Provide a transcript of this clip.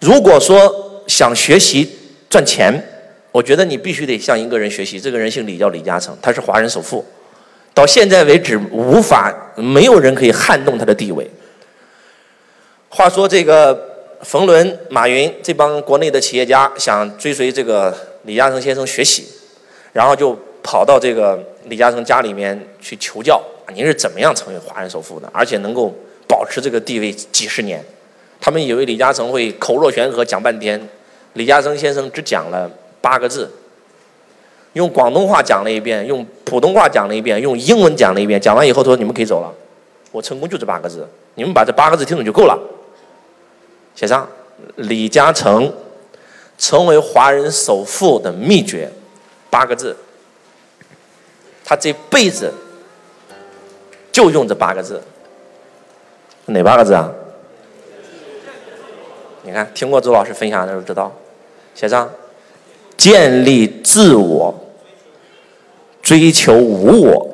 如果说想学习赚钱，我觉得你必须得向一个人学习。这个人姓李，叫李嘉诚，他是华人首富，到现在为止无法没有人可以撼动他的地位。话说这个冯仑、马云这帮国内的企业家想追随这个李嘉诚先生学习，然后就跑到这个李嘉诚家里面去求教：您是怎么样成为华人首富的，而且能够保持这个地位几十年？他们以为李嘉诚会口若悬河讲半天，李嘉诚先生只讲了八个字，用广东话讲了一遍，用普通话讲了一遍，用英文讲了一遍。讲完以后他说：“你们可以走了，我成功就这八个字，你们把这八个字听懂就够了。”写上李嘉诚成为华人首富的秘诀，八个字。他这辈子就用这八个字，哪八个字啊？你看，听过周老师分享的都知道，写上建立自我，追求无我，